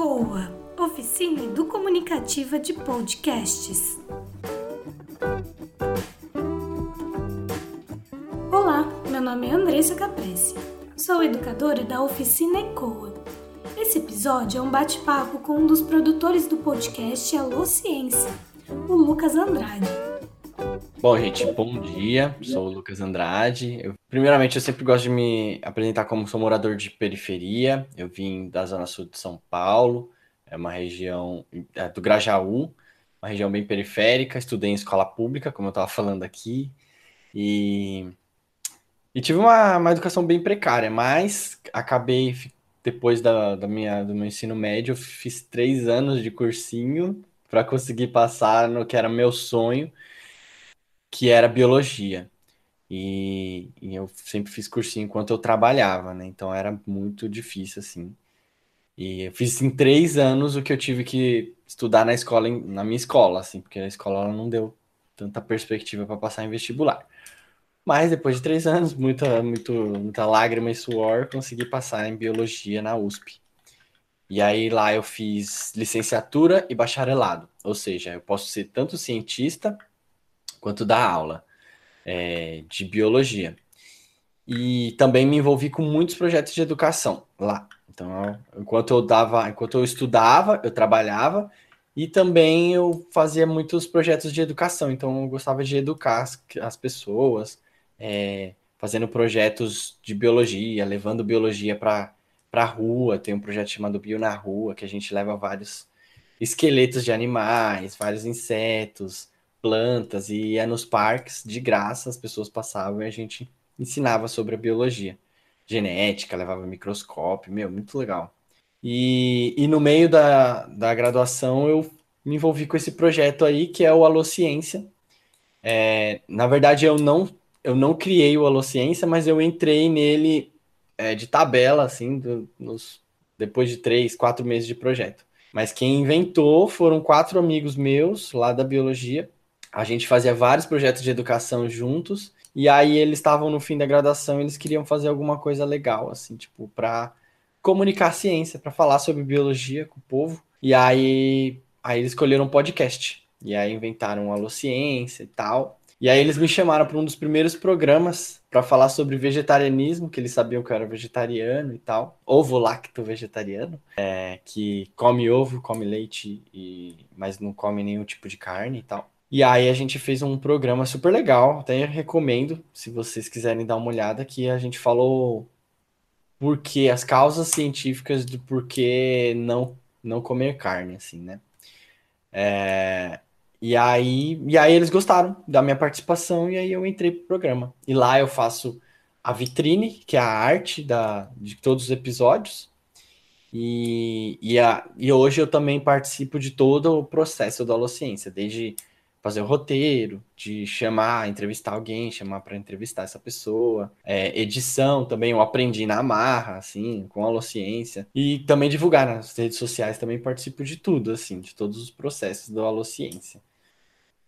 ECOA Oficina Educomunicativa de Podcasts. Olá, meu nome é Andressa Caprese. Sou educadora da Oficina ECOA. Esse episódio é um bate-papo com um dos produtores do podcast Alô Ciência, o Lucas Andrade. Bom, gente, bom dia. Sou o Lucas Andrade. Eu, primeiramente, eu sempre gosto de me apresentar como sou morador de periferia. Eu vim da Zona Sul de São Paulo, é uma região é, do Grajaú, uma região bem periférica. Estudei em escola pública, como eu estava falando aqui, e, e tive uma, uma educação bem precária, mas acabei, depois da, da minha, do meu ensino médio, fiz três anos de cursinho para conseguir passar no que era meu sonho que era biologia. E, e, eu sempre fiz cursinho enquanto eu trabalhava, né? Então era muito difícil, assim. E eu fiz em três anos o que eu tive que estudar na escola, na minha escola, assim, porque a escola não deu tanta perspectiva para passar em vestibular. Mas depois de três anos, muita, muito, muita lágrima e suor, consegui passar em biologia na USP. E aí lá eu fiz licenciatura e bacharelado, ou seja, eu posso ser tanto cientista quanto dar aula é, de biologia. E também me envolvi com muitos projetos de educação lá. Então, enquanto eu dava, enquanto eu estudava, eu trabalhava e também eu fazia muitos projetos de educação. Então, eu gostava de educar as, as pessoas, é, fazendo projetos de biologia, levando biologia para para rua. Tem um projeto chamado Bio na Rua, que a gente leva vários esqueletos de animais, vários insetos, plantas e ia nos parques de graça, as pessoas passavam e a gente ensinava sobre a biologia. Genética, levava microscópio, meu, muito legal. E, e no meio da, da graduação eu me envolvi com esse projeto aí, que é o Alociência. É, na verdade, eu não, eu não criei o Alociência, mas eu entrei nele é, de tabela, assim, do, nos, depois de três, quatro meses de projeto. Mas quem inventou foram quatro amigos meus lá da biologia, a gente fazia vários projetos de educação juntos, e aí eles estavam no fim da graduação, eles queriam fazer alguma coisa legal, assim, tipo, para comunicar ciência, para falar sobre biologia com o povo. E aí, aí eles escolheram um podcast. E aí inventaram a Alociência e tal. E aí eles me chamaram para um dos primeiros programas para falar sobre vegetarianismo, que eles sabiam que eu era vegetariano e tal. Ovo lacto vegetariano, é, que come ovo, come leite, e, mas não come nenhum tipo de carne e tal. E aí a gente fez um programa super legal, até recomendo, se vocês quiserem dar uma olhada, que a gente falou porque as causas científicas do porquê não não comer carne, assim, né? É, e aí e aí eles gostaram da minha participação e aí eu entrei pro programa. E lá eu faço a vitrine, que é a arte da, de todos os episódios. E, e, a, e hoje eu também participo de todo o processo da Holociência, desde fazer o roteiro, de chamar, entrevistar alguém, chamar para entrevistar essa pessoa. É, edição também eu aprendi na marra, assim, com a Alociência. E também divulgar nas redes sociais, também participo de tudo, assim, de todos os processos do Alociência.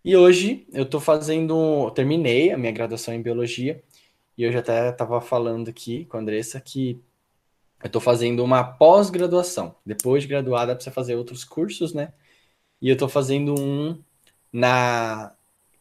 E hoje eu estou fazendo, terminei a minha graduação em Biologia, e eu já até estava falando aqui com a Andressa que eu estou fazendo uma pós-graduação. Depois de graduada, precisa fazer outros cursos, né? E eu estou fazendo um na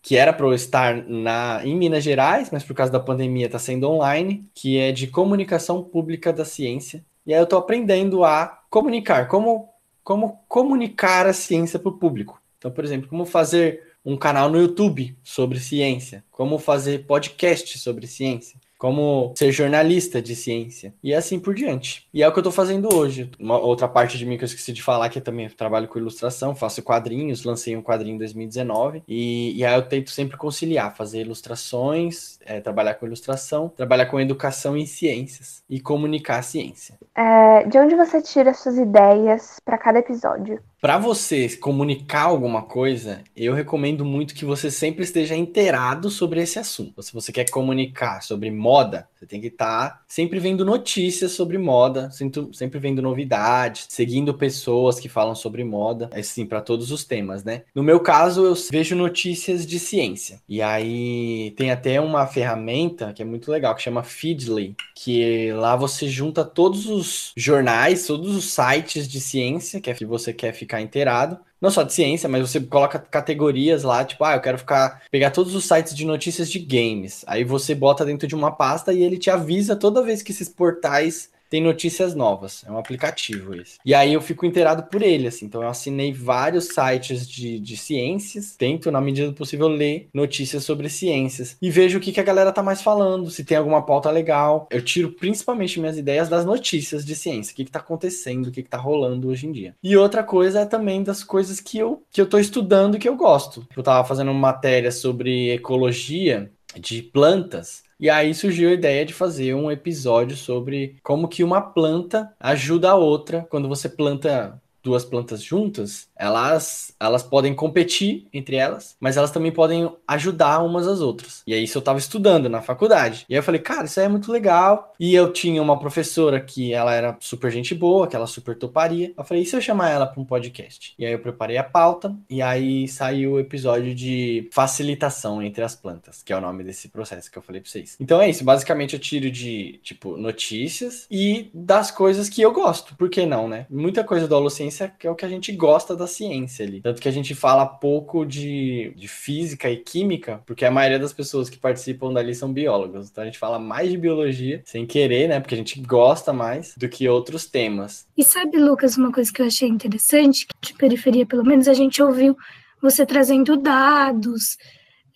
que era para eu estar na, em Minas Gerais, mas por causa da pandemia está sendo online, que é de comunicação pública da ciência. E aí eu estou aprendendo a comunicar, como, como comunicar a ciência para o público. Então, por exemplo, como fazer um canal no YouTube sobre ciência, como fazer podcast sobre ciência, como ser jornalista de ciência e assim por diante. E é o que eu estou fazendo hoje. Uma outra parte de mim que eu esqueci de falar, que eu também trabalho com ilustração, faço quadrinhos, lancei um quadrinho em 2019 e, e aí eu tento sempre conciliar, fazer ilustrações, é, trabalhar com ilustração, trabalhar com educação em ciências e comunicar a ciência. É, de onde você tira suas ideias para cada episódio? Para você comunicar alguma coisa, eu recomendo muito que você sempre esteja inteirado sobre esse assunto. Se você quer comunicar sobre moda, você tem que estar tá sempre vendo notícias sobre moda, sempre vendo novidades, seguindo pessoas que falam sobre moda, assim, para todos os temas, né? No meu caso, eu vejo notícias de ciência. E aí tem até uma ferramenta que é muito legal, que chama Feedly, que lá você junta todos os jornais, todos os sites de ciência que é que você quer ficar inteirado. Não só de ciência, mas você coloca categorias lá, tipo, ah, eu quero ficar pegar todos os sites de notícias de games. Aí você bota dentro de uma pasta e ele te avisa toda vez que esses portais tem notícias novas. É um aplicativo esse. E aí eu fico inteirado por ele, assim. Então eu assinei vários sites de, de ciências, tento, na medida do possível, ler notícias sobre ciências. E vejo o que, que a galera tá mais falando, se tem alguma pauta legal. Eu tiro principalmente minhas ideias das notícias de ciência. O que, que tá acontecendo, o que, que tá rolando hoje em dia. E outra coisa é também das coisas que eu, que eu tô estudando e que eu gosto. Eu tava fazendo uma matéria sobre ecologia de plantas. E aí surgiu a ideia de fazer um episódio sobre como que uma planta ajuda a outra quando você planta duas plantas juntas, elas, elas podem competir entre elas, mas elas também podem ajudar umas às outras. E aí isso eu tava estudando na faculdade. E aí eu falei, cara, isso é muito legal. E eu tinha uma professora que ela era super gente boa, que ela super toparia. Eu falei, e se eu chamar ela para um podcast? E aí eu preparei a pauta e aí saiu o episódio de facilitação entre as plantas, que é o nome desse processo que eu falei para vocês. Então é isso, basicamente eu tiro de, tipo, notícias e das coisas que eu gosto. Por que não, né? Muita coisa do Holociência ciência, que é o que a gente gosta da ciência ali. Tanto que a gente fala pouco de, de física e química, porque a maioria das pessoas que participam dali são biólogos. Então a gente fala mais de biologia, sem querer, né? Porque a gente gosta mais do que outros temas. E sabe, Lucas, uma coisa que eu achei interessante, que de periferia, pelo menos, a gente ouviu você trazendo dados.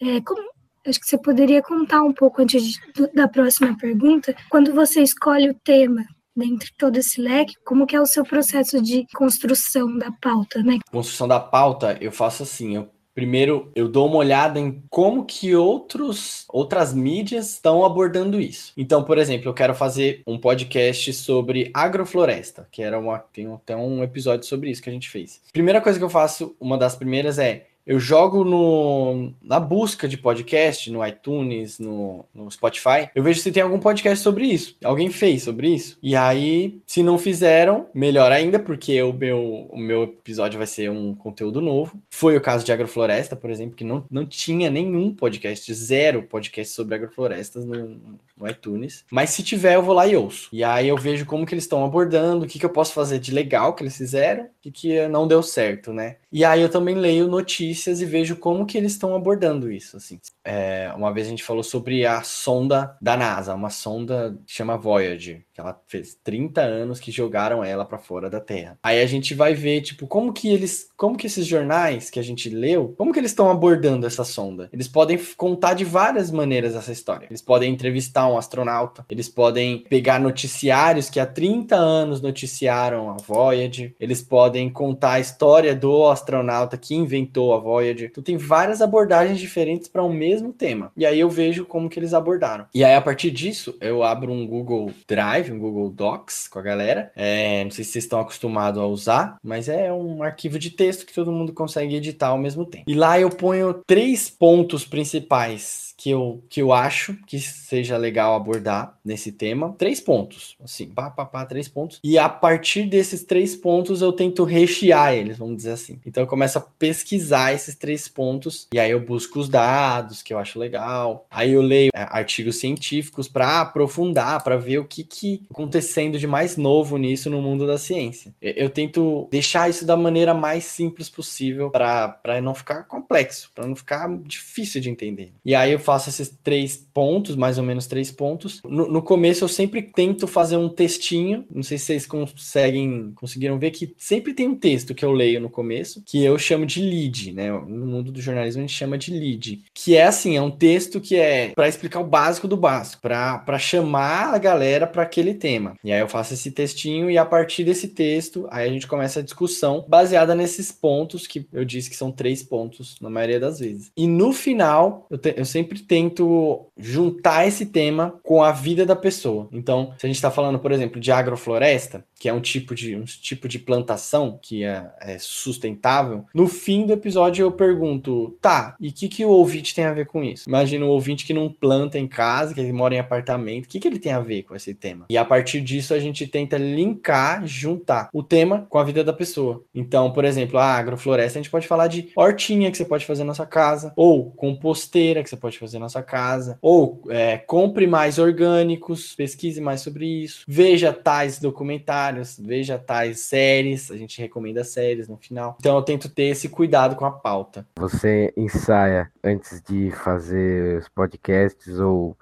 É, como, acho que você poderia contar um pouco antes de, da próxima pergunta, quando você escolhe o tema dentre todo esse leque, como que é o seu processo de construção da pauta, né? Construção da pauta, eu faço assim, eu Primeiro, eu dou uma olhada em como que outros, outras mídias estão abordando isso. Então, por exemplo, eu quero fazer um podcast sobre agrofloresta, que era uma tem até um episódio sobre isso que a gente fez. Primeira coisa que eu faço, uma das primeiras é eu jogo no, na busca de podcast, no iTunes, no, no, Spotify, eu vejo se tem algum podcast sobre isso. Alguém fez sobre isso. E aí, se não fizeram, melhor ainda, porque o meu, o meu episódio vai ser um conteúdo novo. Foi o caso de Agrofloresta, por exemplo, que não, não tinha nenhum podcast, zero podcast sobre agroflorestas no, no iTunes. Mas se tiver, eu vou lá e ouço. E aí eu vejo como que eles estão abordando, o que, que eu posso fazer de legal que eles fizeram, que, que não deu certo, né? E aí eu também leio notícias e vejo como que eles estão abordando isso, assim. É, uma vez a gente falou sobre a sonda da NASA, uma sonda que chama Voyager, que ela fez 30 anos que jogaram ela para fora da Terra. Aí a gente vai ver, tipo, como que eles, como que esses jornais que a gente leu, como que eles estão abordando essa sonda? Eles podem contar de várias maneiras essa história. Eles podem entrevistar um astronauta. Eles podem pegar noticiários que há 30 anos noticiaram a Voyager. Eles podem contar a história do astronauta que inventou a Voyager. Então tem várias abordagens diferentes para o um mesmo tema. E aí eu vejo como que eles abordaram. E aí a partir disso eu abro um Google Drive, um Google Docs com a galera. É, não sei se vocês estão acostumados a usar, mas é um arquivo de texto que todo mundo consegue editar ao mesmo tempo. E lá eu ponho três pontos principais que eu, que eu acho que seja legal abordar nesse tema. Três pontos, assim, pá, pá, pá, três pontos. E a partir desses três pontos eu tento rechear eles, vamos dizer assim. Então eu começo a pesquisar esses três pontos e aí eu busco os dados que eu acho legal. Aí eu leio é, artigos científicos para aprofundar, para ver o que que acontecendo de mais novo nisso no mundo da ciência. Eu, eu tento deixar isso da maneira mais simples possível para não ficar complexo, para não ficar difícil de entender. E aí eu faço esses três pontos, mais ou menos três pontos. No, no, começo eu sempre tento fazer um textinho. Não sei se vocês conseguem conseguiram ver que sempre tem um texto que eu leio no começo, que eu chamo de lead, né? No mundo do jornalismo a gente chama de lead, que é assim, é um texto que é para explicar o básico do básico, para chamar a galera para aquele tema. E aí eu faço esse textinho e a partir desse texto, aí a gente começa a discussão baseada nesses pontos que eu disse que são três pontos na maioria das vezes. E no final, eu, te, eu sempre tento juntar esse tema com a vida da pessoa. Então, se a gente está falando, por exemplo, de agrofloresta, que é um tipo de, um tipo de plantação que é, é sustentável, no fim do episódio eu pergunto, tá, e o que, que o ouvinte tem a ver com isso? Imagina o ouvinte que não planta em casa, que ele mora em apartamento, o que, que ele tem a ver com esse tema? E a partir disso a gente tenta linkar, juntar o tema com a vida da pessoa. Então, por exemplo, a agrofloresta, a gente pode falar de hortinha que você pode fazer na sua casa, ou composteira que você pode fazer na sua casa, ou é, compre mais orgânicos, pesquise mais sobre isso, veja tais documentários, veja tais séries, a gente recomenda séries no final. Então eu tento ter esse cuidado com a pauta. Você ensaia antes de fazer os podcasts ou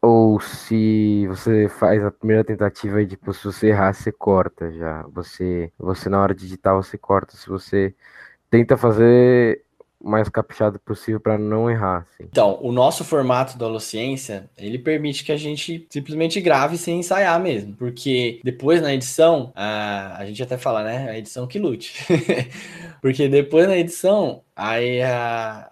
ou se você faz a primeira tentativa e tipo, se você errar, você corta já. Você, você na hora de digitar, você corta. Se você tenta fazer mais caprichado possível para não errar. Assim. Então, o nosso formato da Holociência, ele permite que a gente simplesmente grave sem ensaiar mesmo, porque depois na edição, a, a gente até fala, né, a edição que lute. porque depois na edição, aí a,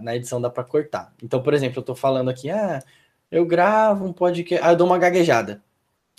na edição dá para cortar. Então, por exemplo, eu tô falando aqui, ah, eu gravo um podcast, aí eu dou uma gaguejada.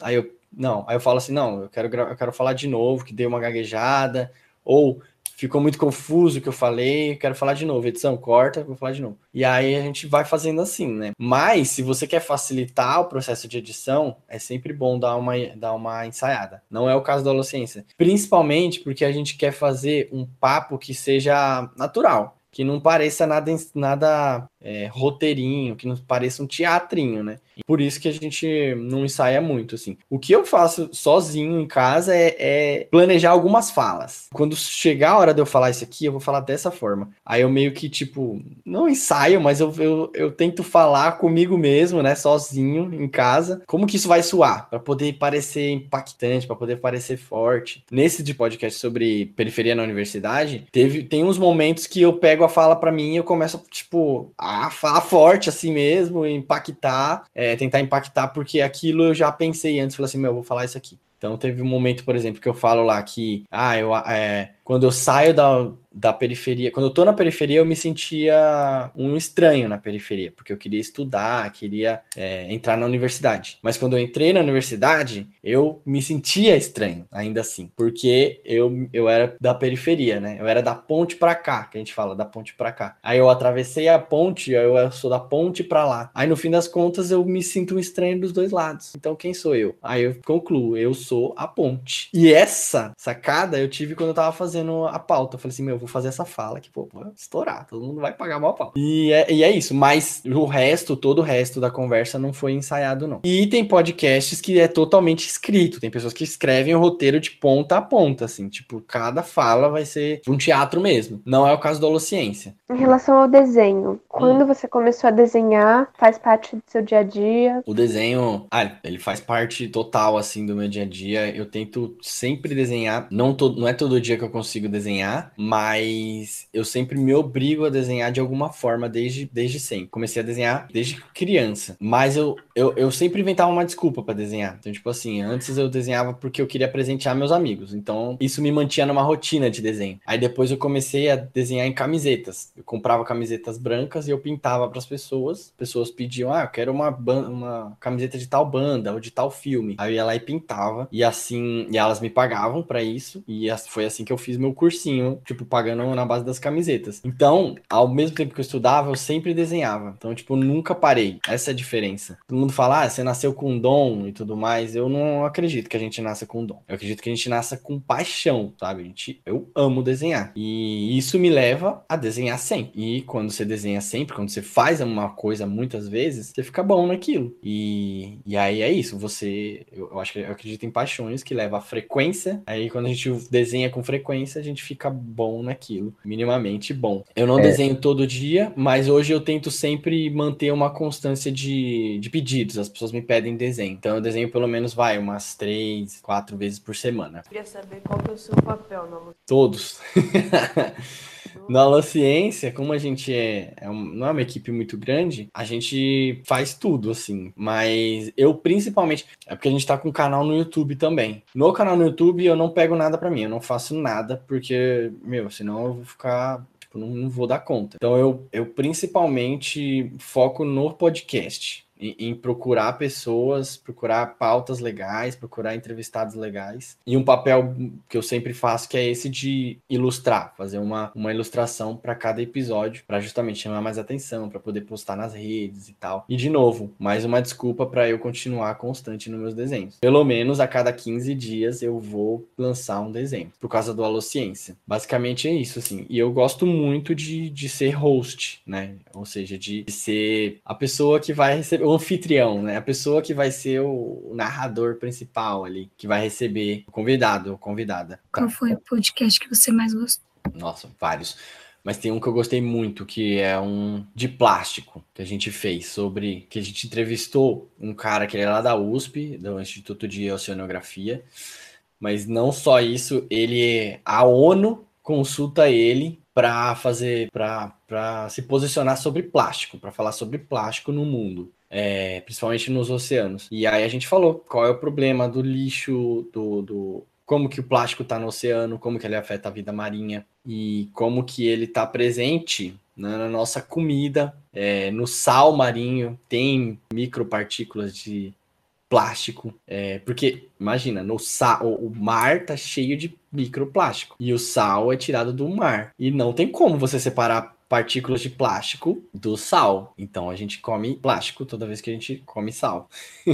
Aí eu, não, aí eu falo assim, não, eu quero, eu quero falar de novo, que dei uma gaguejada, ou ficou muito confuso o que eu falei, quero falar de novo. Edição, corta, vou falar de novo. E aí a gente vai fazendo assim, né? Mas se você quer facilitar o processo de edição, é sempre bom dar uma, dar uma ensaiada. Não é o caso da Holociência. Principalmente porque a gente quer fazer um papo que seja natural que não pareça nada, nada é, roteirinho, que não pareça um teatrinho, né? Por isso que a gente não ensaia muito, assim. O que eu faço sozinho em casa é, é, planejar algumas falas. Quando chegar a hora de eu falar isso aqui, eu vou falar dessa forma. Aí eu meio que, tipo, não ensaio, mas eu, eu, eu tento falar comigo mesmo, né? Sozinho, em casa. Como que isso vai soar? para poder parecer impactante, para poder parecer forte. Nesse de podcast sobre periferia na universidade, teve, tem uns momentos que eu pego a fala para mim e eu começo, tipo, a falar forte assim mesmo, impactar. É, é, tentar impactar, porque aquilo eu já pensei antes, falei assim, meu, eu vou falar isso aqui. Então teve um momento, por exemplo, que eu falo lá que, ah, eu, é, quando eu saio da, da periferia, quando eu tô na periferia, eu me sentia um estranho na periferia, porque eu queria estudar, queria é, entrar na universidade. Mas quando eu entrei na universidade, eu me sentia estranho, ainda assim, porque eu, eu era da periferia, né? Eu era da ponte para cá, que a gente fala, da ponte para cá. Aí eu atravessei a ponte, eu, eu sou da ponte para lá. Aí no fim das contas, eu me sinto um estranho dos dois lados. Então quem sou eu? Aí eu concluo, eu sou a ponte. E essa sacada eu tive quando eu tava fazendo fazendo a pauta. Eu falei assim, meu, eu vou fazer essa fala que, pô, vou estourar, todo mundo vai pagar mal pau. E é, e é isso, mas o resto, todo o resto da conversa não foi ensaiado, não. E tem podcasts que é totalmente escrito, tem pessoas que escrevem o roteiro de ponta a ponta, assim, tipo, cada fala vai ser um teatro mesmo. Não é o caso da Holociência. Em relação ao desenho, quando hum. você começou a desenhar, faz parte do seu dia a dia? O desenho, ah, ele faz parte total, assim, do meu dia a dia. Eu tento sempre desenhar, não, todo, não é todo dia que eu consigo consigo desenhar, mas eu sempre me obrigo a desenhar de alguma forma desde, desde sempre. Comecei a desenhar desde criança, mas eu, eu, eu sempre inventava uma desculpa para desenhar. Então, tipo assim, antes eu desenhava porque eu queria presentear meus amigos, então isso me mantinha numa rotina de desenho. Aí depois eu comecei a desenhar em camisetas. Eu comprava camisetas brancas e eu pintava para as pessoas. Pessoas pediam, ah, eu quero uma, uma camiseta de tal banda ou de tal filme. Aí eu ia lá e pintava, e assim, e elas me pagavam para isso, e foi assim que eu fiz meu cursinho, tipo, pagando na base das camisetas. Então, ao mesmo tempo que eu estudava, eu sempre desenhava. Então, tipo, nunca parei. Essa é a diferença. Todo mundo fala, ah, você nasceu com dom e tudo mais. Eu não acredito que a gente nasça com dom. Eu acredito que a gente nasça com paixão, sabe? A gente, eu amo desenhar. E isso me leva a desenhar sempre. E quando você desenha sempre, quando você faz uma coisa muitas vezes, você fica bom naquilo. E, e aí é isso. Você, eu, eu acho que eu acredito em paixões que leva a frequência. Aí quando a gente desenha com frequência, a gente fica bom naquilo, minimamente bom. Eu não é. desenho todo dia, mas hoje eu tento sempre manter uma constância de, de pedidos. As pessoas me pedem desenho. Então eu desenho pelo menos, vai, umas três, quatro vezes por semana. Eu queria saber qual que é o seu papel na luta. Todos. Na Alociência, como a gente é, é um, não é uma equipe muito grande, a gente faz tudo, assim. Mas eu principalmente. É porque a gente tá com um canal no YouTube também. No canal no YouTube eu não pego nada para mim, eu não faço nada, porque, meu, senão eu vou ficar tipo, não, não, vou dar conta. Então eu, eu principalmente foco no podcast em, em, procurar pessoas, procurar pautas legais, procurar entrevistados legais. E um papel que eu sempre faço que é esse de ilustrar, fazer uma, uma ilustração para cada episódio, para justamente chamar mais atenção, para poder postar nas redes e tal. E de novo, mais uma desculpa para eu continuar constante nos meus desenhos. Pelo menos a cada 15 dias eu vou lançar um desenho, por causa do Alociência. Basicamente é isso, assim. E eu gosto muito de, de ser host, né? Ou seja, de ser a pessoa que vai receber o anfitrião, né? A pessoa que vai ser o narrador principal ali, que vai receber o convidado ou convidada. Qual foi o podcast que você mais gostou? Nossa, vários. Mas tem um que eu gostei muito, que é um de plástico, que a gente fez sobre. que a gente entrevistou um cara que ele é lá da USP, do Instituto de Oceanografia. Mas não só isso, ele. A ONU consulta ele para fazer. para se posicionar sobre plástico, para falar sobre plástico no mundo é, principalmente nos oceanos. E aí a gente falou qual é o problema do lixo, do, do como que o plástico está no oceano, como que ele afeta a vida marinha e como que ele está presente né, na nossa comida, é, no sal marinho tem micropartículas de plástico, é, porque imagina, no sal, o mar tá cheio de microplástico e o sal é tirado do mar e não tem como você separar partículas de plástico do sal. Então a gente come plástico toda vez que a gente come sal.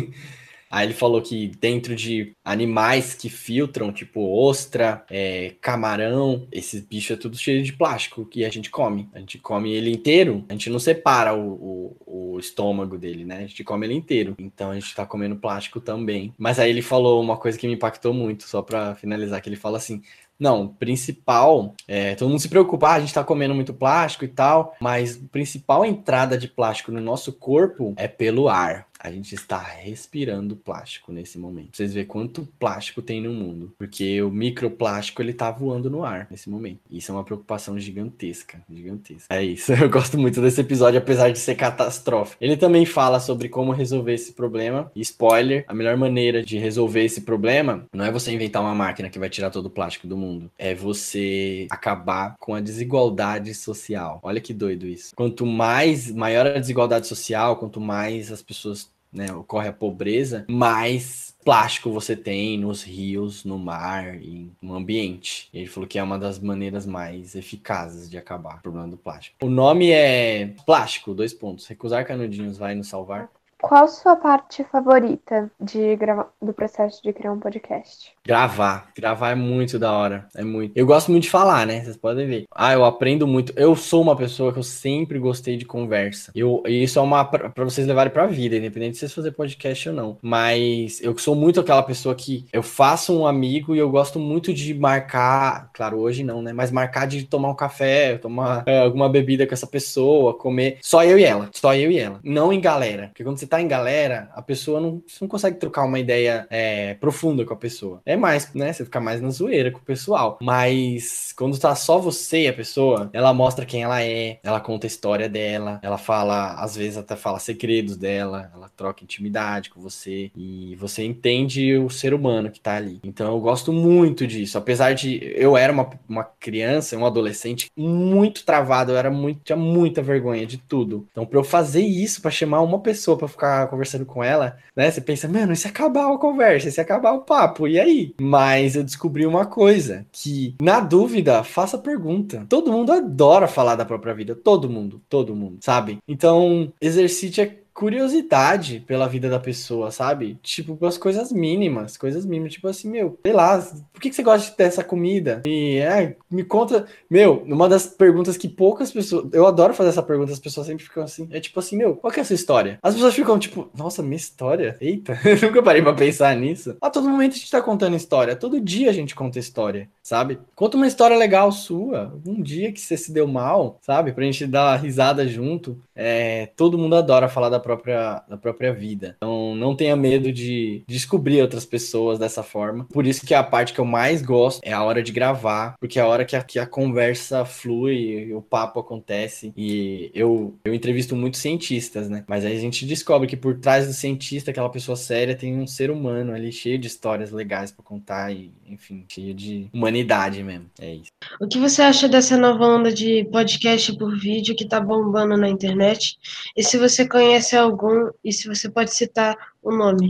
Aí ele falou que dentro de animais que filtram, tipo ostra, é, camarão, esses bichos é tudo cheio de plástico que a gente come. A gente come ele inteiro, a gente não separa o, o, o estômago dele, né? A gente come ele inteiro. Então a gente tá comendo plástico também. Mas aí ele falou uma coisa que me impactou muito, só para finalizar, que ele fala assim: não, principal, é, todo mundo se preocupa, ah, a gente está comendo muito plástico e tal, mas a principal entrada de plástico no nosso corpo é pelo ar a gente está respirando plástico nesse momento. Vocês veem quanto plástico tem no mundo, porque o microplástico ele tá voando no ar nesse momento. Isso é uma preocupação gigantesca, gigantesca. É isso. Eu gosto muito desse episódio, apesar de ser catastrófico. Ele também fala sobre como resolver esse problema. E spoiler, a melhor maneira de resolver esse problema não é você inventar uma máquina que vai tirar todo o plástico do mundo, é você acabar com a desigualdade social. Olha que doido isso. Quanto mais maior a desigualdade social, quanto mais as pessoas né, ocorre a pobreza, mais plástico você tem nos rios, no mar e no ambiente. Ele falou que é uma das maneiras mais eficazes de acabar o problema do plástico. O nome é Plástico, dois pontos. Recusar canudinhos vai nos salvar. Qual sua parte favorita de grava... do processo de criar um podcast? Gravar. Gravar é muito da hora. É muito. Eu gosto muito de falar, né? Vocês podem ver. Ah, eu aprendo muito. Eu sou uma pessoa que eu sempre gostei de conversa. Eu, isso é uma para vocês levarem pra vida, independente de vocês fazer podcast ou não. Mas eu sou muito aquela pessoa que eu faço um amigo e eu gosto muito de marcar. Claro, hoje não, né? Mas marcar de tomar um café, tomar é, alguma bebida com essa pessoa, comer. Só eu e ela. Só eu e ela. Não em galera. Porque quando você tá tá em galera, a pessoa não, não consegue trocar uma ideia é, profunda com a pessoa. É mais, né? Você fica mais na zoeira com o pessoal. Mas quando tá só você e a pessoa, ela mostra quem ela é, ela conta a história dela, ela fala, às vezes até fala segredos dela, ela troca intimidade com você e você entende o ser humano que tá ali. Então eu gosto muito disso. Apesar de eu era uma, uma criança, um adolescente muito travado, eu era muito, tinha muita vergonha de tudo. Então, para eu fazer isso, para chamar uma pessoa para ficar conversando com ela, né? Você pensa, mano, e se acabar a conversa, e se acabar o papo, e aí? Mas eu descobri uma coisa, que na dúvida, faça pergunta. Todo mundo adora falar da própria vida, todo mundo, todo mundo, sabe? Então, exercite curiosidade pela vida da pessoa, sabe? Tipo, as coisas mínimas, coisas mínimas, tipo assim, meu, sei lá, por que, você gosta dessa comida? E é, me conta, meu, uma das perguntas que poucas pessoas, eu adoro fazer essa pergunta, as pessoas sempre ficam assim, é tipo assim, meu, qual que é a sua história? As pessoas ficam tipo, nossa, minha história? Eita, nunca parei pra pensar nisso. A todo momento a gente tá contando história, todo dia a gente conta história, sabe? Conta uma história legal sua, um dia que você se deu mal, sabe? Pra gente dar risada junto. É, todo mundo adora falar da própria, da própria vida. Então, não tenha medo de descobrir outras pessoas dessa forma. Por isso que a parte que eu mais gosto é a hora de gravar, porque é a hora que a, que a conversa flui, o papo acontece. E eu, eu entrevisto muitos cientistas, né? Mas aí a gente descobre que por trás do cientista, aquela pessoa séria, tem um ser humano ali cheio de histórias legais para contar e, enfim, cheio de humanidade mesmo. É isso. O que você acha dessa nova onda de podcast por vídeo que tá bombando na internet? E se você conhece algum, e se você pode citar o nome?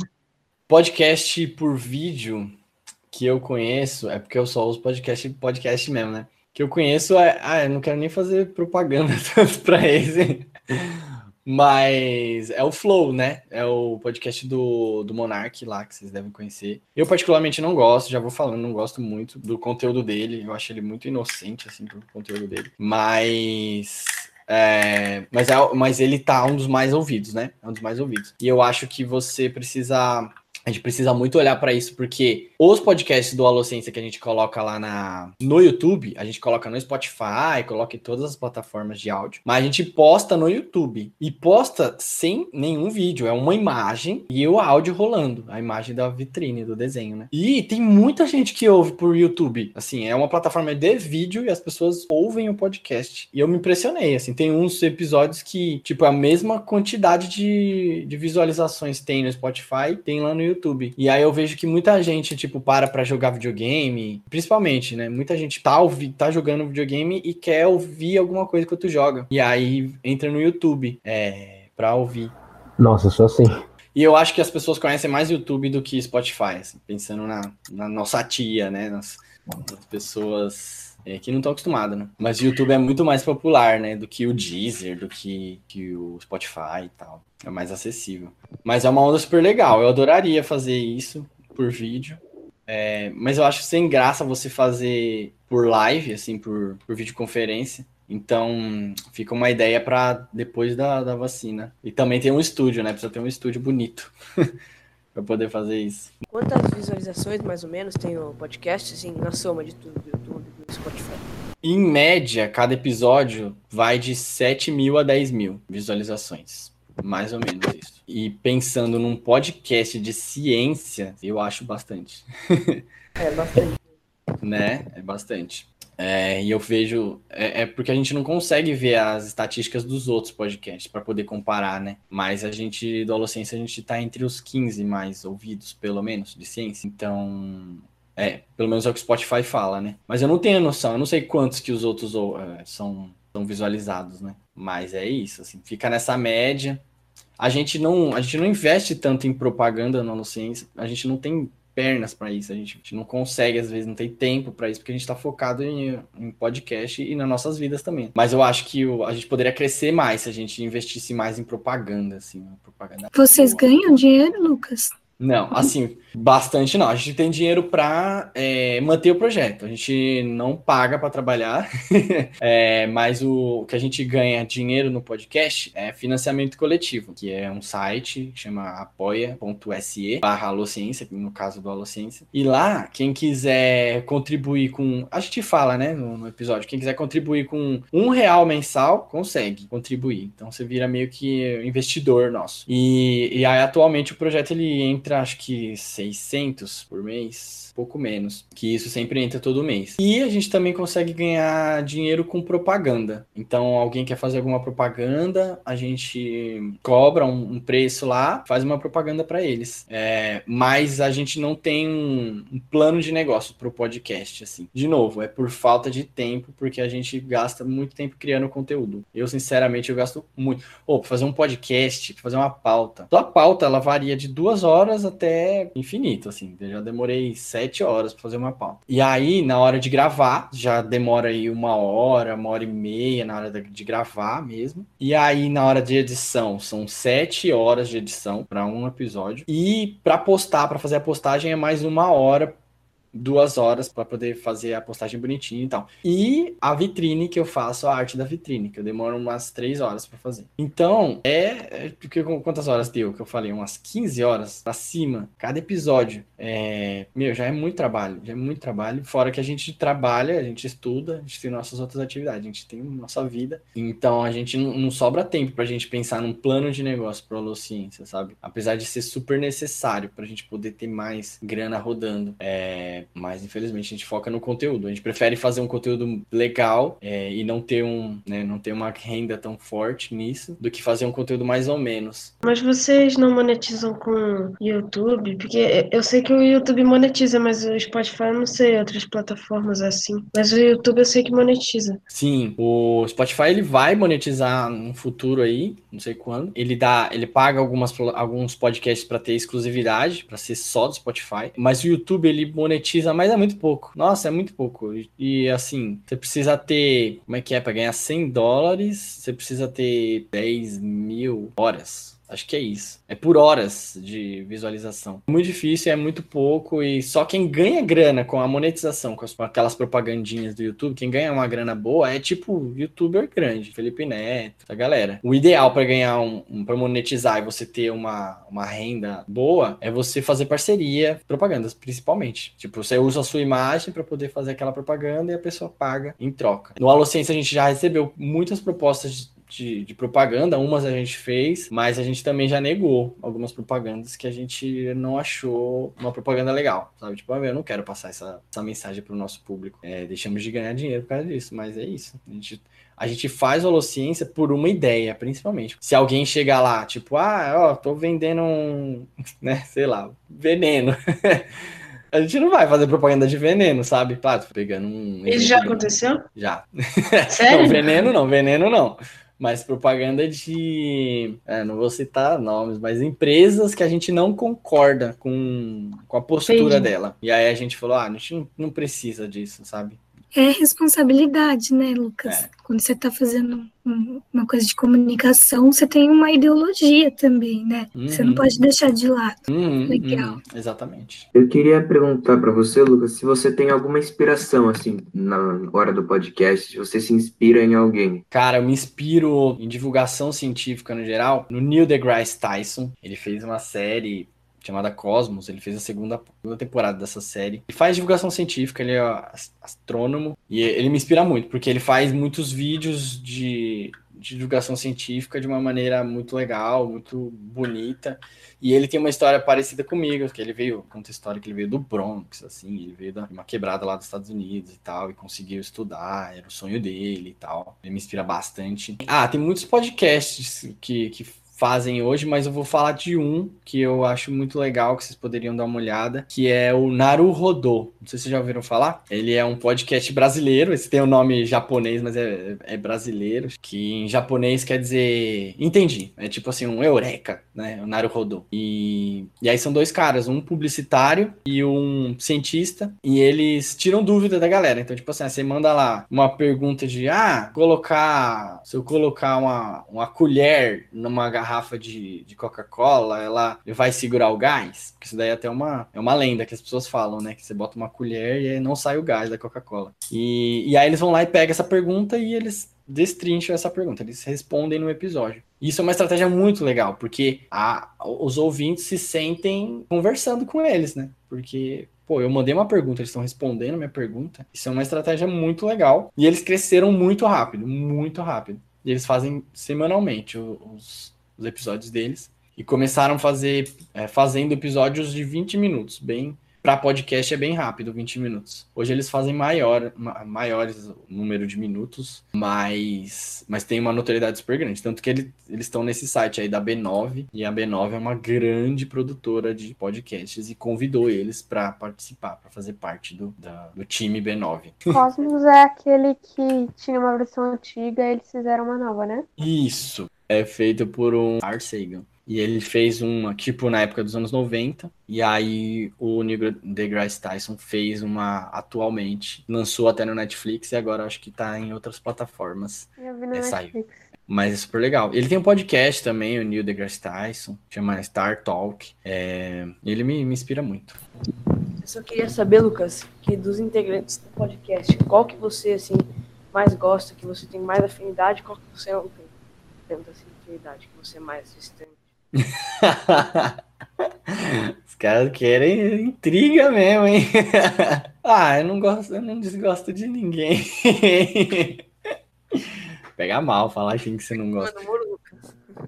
Podcast por vídeo que eu conheço, é porque eu só uso podcast podcast mesmo, né? Que eu conheço, é, ah, eu não quero nem fazer propaganda para eles. Mas é o Flow, né? É o podcast do, do Monark lá, que vocês devem conhecer. Eu, particularmente, não gosto, já vou falando, não gosto muito do conteúdo dele. Eu acho ele muito inocente, assim, do conteúdo dele. Mas. É, mas, é, mas ele tá um dos mais ouvidos, né? É um dos mais ouvidos. E eu acho que você precisa a gente precisa muito olhar para isso, porque os podcasts do Alocência que a gente coloca lá na, no YouTube, a gente coloca no Spotify, coloca em todas as plataformas de áudio, mas a gente posta no YouTube e posta sem nenhum vídeo, é uma imagem e o áudio rolando, a imagem da vitrine do desenho, né? E tem muita gente que ouve por YouTube, assim, é uma plataforma de vídeo e as pessoas ouvem o podcast. E eu me impressionei, assim, tem uns episódios que, tipo, a mesma quantidade de, de visualizações tem no Spotify, tem lá no YouTube. YouTube. E aí eu vejo que muita gente, tipo, para pra jogar videogame, principalmente, né? Muita gente tá, tá jogando videogame e quer ouvir alguma coisa que tu joga. E aí entra no YouTube, é, pra ouvir. Nossa, só assim. E eu acho que as pessoas conhecem mais YouTube do que Spotify, assim, pensando na, na nossa tia, né? Nas, nas pessoas é, que não estão acostumadas, né? Mas o YouTube é muito mais popular, né? Do que o Deezer, do que, que o Spotify e tal. É mais acessível. Mas é uma onda super legal. Eu adoraria fazer isso por vídeo. É, mas eu acho sem graça você fazer por live, assim, por, por videoconferência. Então, fica uma ideia para depois da, da vacina. E também tem um estúdio, né? Precisa ter um estúdio bonito para poder fazer isso. Quantas visualizações, mais ou menos, tem o podcast, assim, na soma de tudo Spotify? Em média, cada episódio vai de 7 mil a 10 mil visualizações. Mais ou menos isso. E pensando num podcast de ciência, eu acho bastante. É, bastante. né? É bastante. É, e eu vejo. É, é, porque a gente não consegue ver as estatísticas dos outros podcasts para poder comparar, né? Mas a gente, do Holociência, a gente tá entre os 15 mais ouvidos, pelo menos, de ciência. Então. É, pelo menos é o que o Spotify fala, né? Mas eu não tenho noção, eu não sei quantos que os outros é, são, são visualizados, né? Mas é isso, assim, fica nessa média. A gente não, a gente não investe tanto em propaganda na ciência, a gente não tem pernas para isso, a gente, a gente, não consegue, às vezes, não tem tempo para isso, porque a gente está focado em, em, podcast e nas nossas vidas também. Mas eu acho que o, a gente poderia crescer mais se a gente investisse mais em propaganda, assim, propaganda. Vocês ganham dinheiro, Lucas? Não, assim, bastante não. A gente tem dinheiro para é, manter o projeto. A gente não paga para trabalhar, é, mas o, o, que a gente ganha dinheiro no podcast é financiamento coletivo, que é um site que chama apoia.se barra Alociência, no caso do Alociência. E lá, quem quiser contribuir com. A gente fala, né, no, no episódio, quem quiser contribuir com um real mensal, consegue contribuir. Então você vira meio que investidor nosso. E, e aí, atualmente, o projeto ele acho que 600 por mês pouco menos, que isso sempre entra todo mês. E a gente também consegue ganhar dinheiro com propaganda. Então, alguém quer fazer alguma propaganda, a gente cobra um, um preço lá, faz uma propaganda para eles. É, mas a gente não tem um, um plano de negócio para o podcast, assim. De novo, é por falta de tempo, porque a gente gasta muito tempo criando conteúdo. Eu, sinceramente, eu gasto muito. Ou, para fazer um podcast, pra fazer uma pauta. Só a pauta, ela varia de duas horas até infinito, assim. Eu já demorei sete horas para fazer uma pauta. E aí, na hora de gravar, já demora aí uma hora, uma hora e meia na hora de gravar mesmo. E aí, na hora de edição, são sete horas de edição para um episódio. E para postar, para fazer a postagem, é mais uma hora duas horas para poder fazer a postagem bonitinha e tal. E a vitrine que eu faço, a arte da vitrine, que eu demoro umas três horas para fazer. Então, é, é. Porque, quantas horas deu que eu falei? Umas 15 horas pra cima, cada episódio. É, meu, já é muito trabalho, já é muito trabalho. Fora que a gente trabalha, a gente estuda, a gente tem nossas outras atividades, a gente tem nossa vida. Então, a gente não, sobra tempo pra gente pensar num plano de negócio pro Holociência, sabe? Apesar de ser super necessário pra gente poder ter mais grana rodando. É, mas, infelizmente, a gente foca no conteúdo. A gente prefere fazer um conteúdo legal é, e não ter um, né, não ter uma renda tão forte nisso, do que fazer um conteúdo mais ou menos. Mas vocês não monetizam com YouTube? Porque eu sei que o YouTube monetiza, mas o Spotify eu não sei, outras plataformas assim. Mas o YouTube eu sei que monetiza. Sim, o Spotify ele vai monetizar no futuro aí, não sei quando. Ele dá, ele paga algumas, alguns podcasts para ter exclusividade, para ser só do Spotify. Mas o YouTube ele monetiza, mas é muito pouco. Nossa, é muito pouco. E, assim, você precisa ter, como é que é, para ganhar 100 dólares, você precisa ter 10 mil horas Acho que é isso. É por horas de visualização. Muito difícil, é muito pouco e só quem ganha grana com a monetização, com aquelas propagandinhas do YouTube, quem ganha uma grana boa é tipo youtuber grande, Felipe Neto, a galera. O ideal para ganhar um, um para monetizar e você ter uma, uma renda boa é você fazer parceria, propagandas principalmente. Tipo, você usa a sua imagem para poder fazer aquela propaganda e a pessoa paga em troca. No Alociência a gente já recebeu muitas propostas de, de, propaganda, umas a gente fez, mas a gente também já negou algumas propagandas que a gente não achou uma propaganda legal, sabe? Tipo, ah, eu não quero passar essa, essa mensagem para o nosso público. É, deixamos de ganhar dinheiro por causa disso, mas é isso. A gente, a gente faz holociência por uma ideia, principalmente. Se alguém chegar lá, tipo, ah, ó, tô vendendo um, né, sei lá, veneno. A gente não vai fazer propaganda de veneno, sabe? Claro, pegando um. Isso já aconteceu? Já. Sério? não, veneno não, veneno não mas propaganda de. É, não vou citar nomes, mas empresas que a gente não concorda com, com a postura Entendi. dela. E aí a gente falou: ah, a gente não, não precisa disso, sabe? É responsabilidade, né, Lucas? É. Quando você está fazendo uma coisa de comunicação, você tem uma ideologia também, né? Uhum. Você não uhum. pode deixar de lado. Uhum, Legal. Uhum. Exatamente. Eu queria perguntar para você, Lucas, se você tem alguma inspiração, assim, na hora do podcast, se você se inspira em alguém. Cara, eu me inspiro em divulgação científica no geral, no Neil deGrasse Tyson. Ele fez uma série chamada Cosmos. Ele fez a segunda, segunda temporada dessa série. Ele faz divulgação científica, ele é astrônomo e ele me inspira muito, porque ele faz muitos vídeos de, de divulgação científica de uma maneira muito legal, muito bonita. E ele tem uma história parecida comigo, que ele veio, conta a história que ele veio do Bronx, assim, ele veio de uma quebrada lá dos Estados Unidos e tal, e conseguiu estudar, era o sonho dele e tal. Ele me inspira bastante. Ah, tem muitos podcasts que, que fazem hoje, mas eu vou falar de um que eu acho muito legal, que vocês poderiam dar uma olhada, que é o Naru Rodô. Não sei se vocês já ouviram falar. Ele é um podcast brasileiro, esse tem o um nome japonês, mas é, é, brasileiro, que em japonês quer dizer entendi. É tipo assim, um eureka, né? O Naru Rodô. E, e aí são dois caras, um publicitário e um cientista, e eles tiram dúvida da galera. Então, tipo assim, você manda lá uma pergunta de, ah, colocar, se eu colocar uma, uma colher numa garrafa garrafa de, de Coca-Cola, ela vai segurar o gás? Porque isso daí é até uma, é uma lenda que as pessoas falam, né? Que você bota uma colher e não sai o gás da Coca-Cola. E, e aí eles vão lá e pegam essa pergunta e eles destrincham essa pergunta, eles respondem no episódio. Isso é uma estratégia muito legal, porque a, os ouvintes se sentem conversando com eles, né? Porque, pô, eu mandei uma pergunta, eles estão respondendo minha pergunta. Isso é uma estratégia muito legal. E eles cresceram muito rápido, muito rápido. E eles fazem semanalmente os, os episódios deles. E começaram a fazer, é, fazendo episódios de 20 minutos, bem para podcast é bem rápido, 20 minutos. Hoje eles fazem maior, maiores número de minutos, mas, mas tem uma notoriedade super grande. Tanto que ele, eles estão nesse site aí da B9, e a B9 é uma grande produtora de podcasts e convidou eles para participar, para fazer parte do, da, do time B9. Cosmos é aquele que tinha uma versão antiga e eles fizeram uma nova, né? Isso. É feito por um Art Sagan. E ele fez uma, tipo, na época dos anos 90. E aí o Neil deGrasse Tyson fez uma atualmente. Lançou até no Netflix e agora acho que tá em outras plataformas. Eu vi no é, Netflix. Saiu. Mas é super legal. Ele tem um podcast também, o Neil deGrasse Tyson, chama Star Talk. É... Ele me, me inspira muito. Eu só queria saber, Lucas, que dos integrantes do podcast, qual que você, assim, mais gosta, que você tem mais afinidade, qual que você não tem tanta assim, afinidade, que você é mais distante? Os caras querem intriga mesmo, hein? ah, eu não gosto, eu não desgosto de ninguém. Pegar mal, falar assim que você não gosta.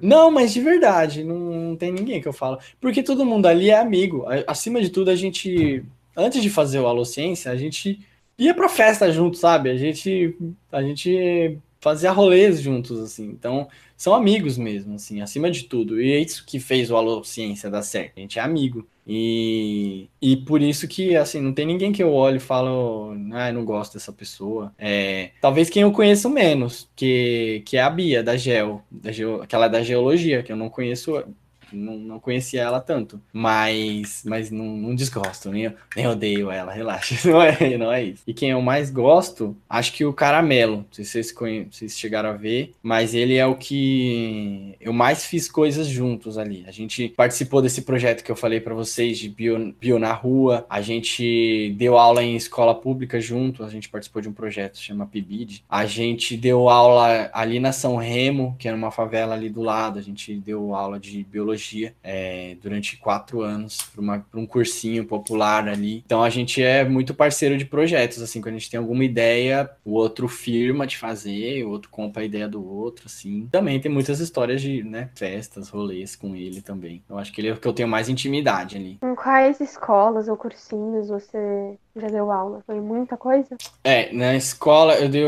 Não, mas de verdade, não, não, tem ninguém que eu falo. Porque todo mundo ali é amigo. Acima de tudo, a gente. Antes de fazer o Alociência, a gente ia pra festa junto, sabe? A gente, a gente fazia rolês juntos, assim. Então, são amigos mesmo, assim, acima de tudo. E é isso que fez o Alô Ciência dar certo. A gente é amigo. E, e por isso que, assim, não tem ninguém que eu olho e falo, ah, não gosto dessa pessoa. É, talvez quem eu conheço menos, que, que é a Bia, da Geo, da Geo, aquela da Geologia, que eu não conheço não, não conhecia ela tanto. Mas, mas não, não desgosto, nem, nem odeio ela, relaxa. Não é, não é isso. E quem eu mais gosto, acho que o Caramelo. Não sei se vocês, conhe... vocês chegaram a ver, mas ele é o que eu mais fiz coisas juntos ali. A gente participou desse projeto que eu falei para vocês de bio, bio na rua. A gente deu aula em escola pública junto. A gente participou de um projeto chama PIBID. A gente deu aula ali na São Remo, que era uma favela ali do lado. A gente deu aula de biologia psicologia é, durante quatro anos para um cursinho popular ali. Então a gente é muito parceiro de projetos, assim, quando a gente tem alguma ideia, o outro firma de fazer, o outro compra a ideia do outro, assim. Também tem muitas histórias de, né, festas, rolês com ele também. Eu acho que ele é o que eu tenho mais intimidade ali. Quais escolas ou cursinhos você já deu aula? Foi muita coisa? É, na escola eu dei,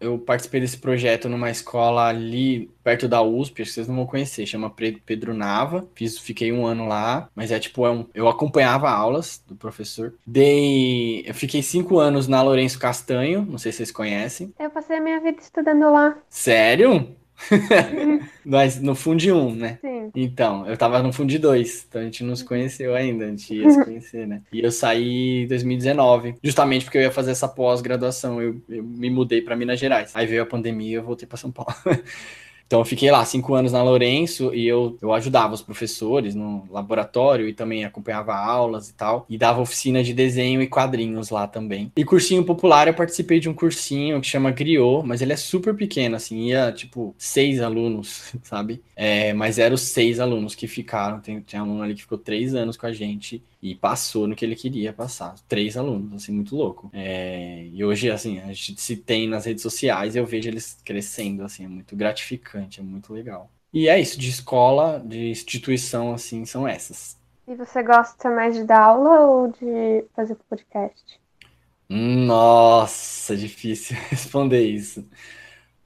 eu participei desse projeto numa escola ali perto da USP, acho que vocês não vão conhecer, chama Pedro Nava. Fiz, fiquei um ano lá, mas é tipo, é um, eu acompanhava aulas do professor. Dei, eu fiquei cinco anos na Lourenço Castanho, não sei se vocês conhecem. Eu passei a minha vida estudando lá. Sério? Mas no Fundo 1, né? Sim. Então, eu tava no Fundo 2, então a gente não se conheceu ainda, a gente ia se conhecer, né? E eu saí em 2019, justamente porque eu ia fazer essa pós-graduação, eu, eu me mudei para Minas Gerais. Aí veio a pandemia e eu voltei para São Paulo. Então eu fiquei lá cinco anos na Lourenço e eu, eu ajudava os professores no laboratório e também acompanhava aulas e tal. E dava oficina de desenho e quadrinhos lá também. E cursinho popular, eu participei de um cursinho que chama Griot, mas ele é super pequeno, assim, ia tipo seis alunos, sabe? É, mas eram seis alunos que ficaram. Tem, tem aluno ali que ficou três anos com a gente e passou no que ele queria passar. Três alunos, assim, muito louco. É, e hoje, assim, a gente se tem nas redes sociais e eu vejo eles crescendo, assim, é muito gratificante, é muito legal. E é isso, de escola, de instituição, assim, são essas. E você gosta mais de dar aula ou de fazer podcast? Nossa, difícil responder isso.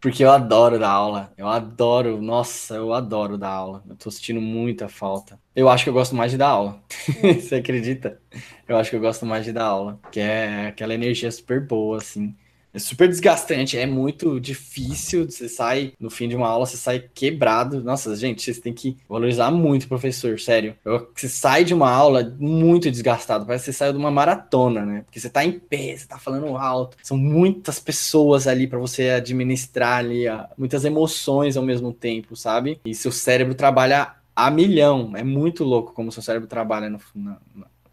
Porque eu adoro dar aula. Eu adoro, nossa, eu adoro dar aula. Eu tô sentindo muita falta. Eu acho que eu gosto mais de dar aula. Você acredita? Eu acho que eu gosto mais de dar aula. Que é aquela energia super boa, assim. É super desgastante, é muito difícil. Você sai no fim de uma aula, você sai quebrado. Nossa, gente, vocês têm que valorizar muito o professor, sério. Você sai de uma aula muito desgastado, parece que você saiu de uma maratona, né? Porque você tá em pé, você tá falando alto. São muitas pessoas ali para você administrar ali, muitas emoções ao mesmo tempo, sabe? E seu cérebro trabalha a milhão. É muito louco como seu cérebro trabalha no, na,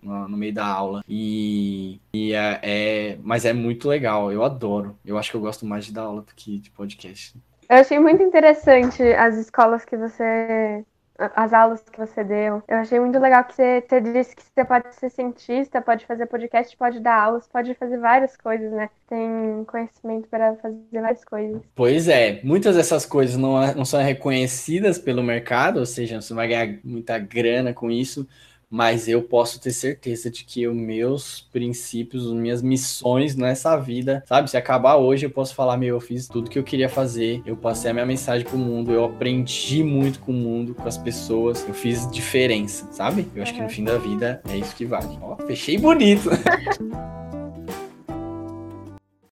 no, no meio da aula. E, e é, é, Mas é muito legal, eu adoro. Eu acho que eu gosto mais de dar aula do que de podcast. Eu achei muito interessante as escolas que você as aulas que você deu. Eu achei muito legal que você, você disse que você pode ser cientista, pode fazer podcast, pode dar aulas, pode fazer várias coisas, né? Tem conhecimento para fazer várias coisas. Pois é, muitas dessas coisas não, não são reconhecidas pelo mercado, ou seja, você vai ganhar muita grana com isso mas eu posso ter certeza de que os meus princípios, as minhas missões nessa vida, sabe? Se acabar hoje, eu posso falar, meu, eu fiz tudo que eu queria fazer, eu passei a minha mensagem pro mundo, eu aprendi muito com o mundo, com as pessoas, eu fiz diferença, sabe? Eu acho que no fim da vida é isso que vale. Ó, fechei bonito.